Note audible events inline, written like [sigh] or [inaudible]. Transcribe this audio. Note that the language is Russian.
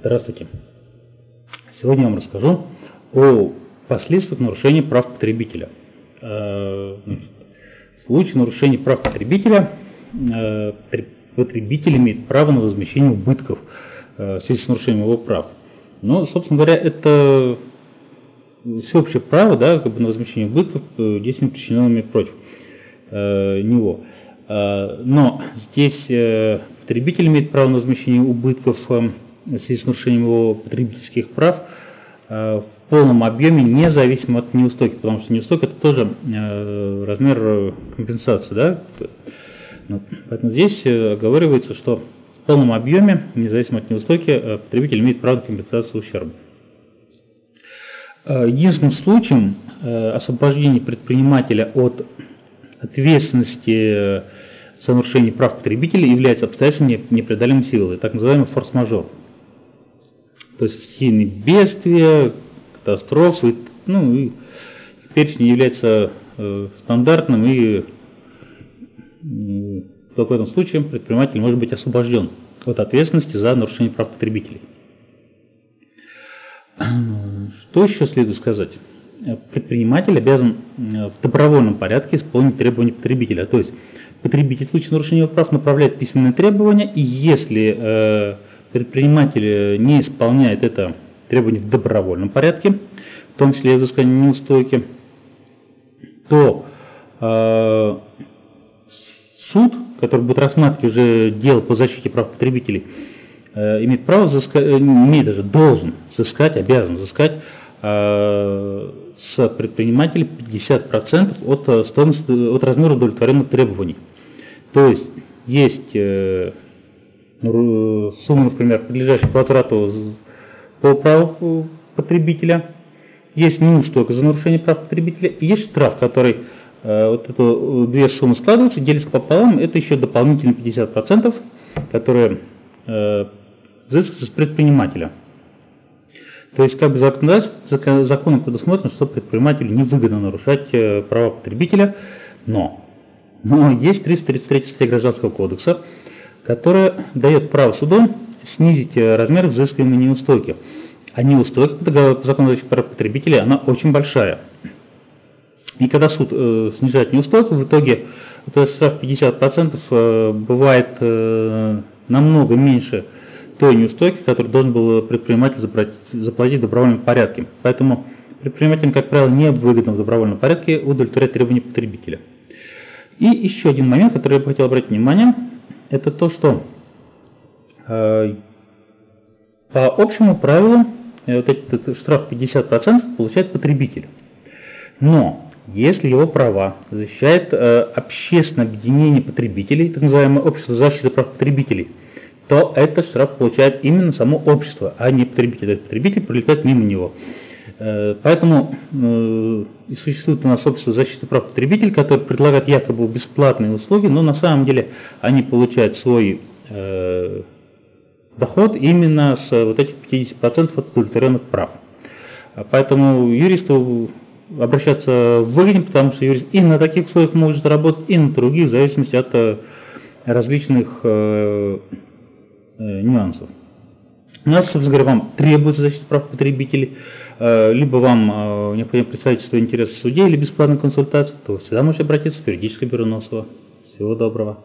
Здравствуйте. Сегодня я вам расскажу о последствиях нарушения прав потребителя. Э, в случае нарушения прав потребителя э, потребитель имеет право на возмещение убытков э, в связи с нарушением его прав. Но, собственно говоря, это всеобщее право да, как бы на возмещение убытков действиями, причиненными против него. Но здесь потребитель имеет право на возмещение убытков с нарушением его потребительских прав э, в полном объеме, независимо от неустойки, потому что неустойка это тоже э, размер компенсации. Да? Ну, поэтому здесь э, оговаривается, что в полном объеме, независимо от неустойки, потребитель имеет право на компенсацию ущерба. Единственным случаем освобождения предпринимателя от ответственности за нарушение прав потребителя является обстоятельством непреодолимой силы, так называемый форс-мажор то есть стихийные бедствия, катастрофы, ну и перечень является э, стандартным и э, только в этом случае предприниматель может быть освобожден от ответственности за нарушение прав потребителей. [clears throat] Что еще следует сказать? Предприниматель обязан э, в добровольном порядке исполнить требования потребителя. То есть потребитель в случае нарушения прав направляет письменные требования, и если э, предприниматель не исполняет это требование в добровольном порядке, в том числе и взыскание неустойки, то э, суд, который будет рассматривать уже дело по защите прав потребителей, э, имеет право взыскать, э, имеет даже должен взыскать, обязан взыскать э, с предпринимателя 50% от, э, стоимости, от размера удовлетворенных требований. То есть есть э, сумму, например, подлежащую возврату по праву потребителя, есть неустойка за нарушение прав потребителя, есть штраф, который э, вот эту две суммы складываются, делится пополам, это еще дополнительно 50%, которые э, взыскиваются с предпринимателя. То есть как бы закон, законом предусмотрено, что предпринимателю невыгодно нарушать э, права потребителя, но, но есть 333 статья Гражданского кодекса, которая дает право суду снизить э, размер взыскиваемой неустойки. А неустойка по закону защиты потребителей, она очень большая. И когда суд э, снижает неустойку, в итоге то есть штраф 50% э, бывает э, намного меньше той неустойки, которую должен был предприниматель заплатить, заплатить в добровольном порядке. Поэтому предпринимателям, как правило, не выгодно в добровольном порядке удовлетворять требования потребителя. И еще один момент, который я бы хотел обратить внимание – это то, что э, по общему правилу э, вот этот штраф 50% получает потребитель. Но если его права защищает э, общественное объединение потребителей, так называемое общество защиты прав потребителей, то этот штраф получает именно само общество, а не потребитель. Этот потребитель прилетает мимо него. Э, поэтому э, существует у нас общество защиты прав потребителей, которое предлагает якобы бесплатные услуги, но на самом деле они получают свой э, доход именно с вот этих 50% от удовлетворенных прав. Поэтому юристу обращаться выгоднее, потому что юрист и на таких условиях может работать, и на других, в зависимости от различных нюансов. У нас, собственно говоря, вам требуется защита прав потребителей, э, либо вам э, необходимо интересы в суде или бесплатную консультацию, то всегда можете обратиться в юридическое бюро Носова. Всего доброго.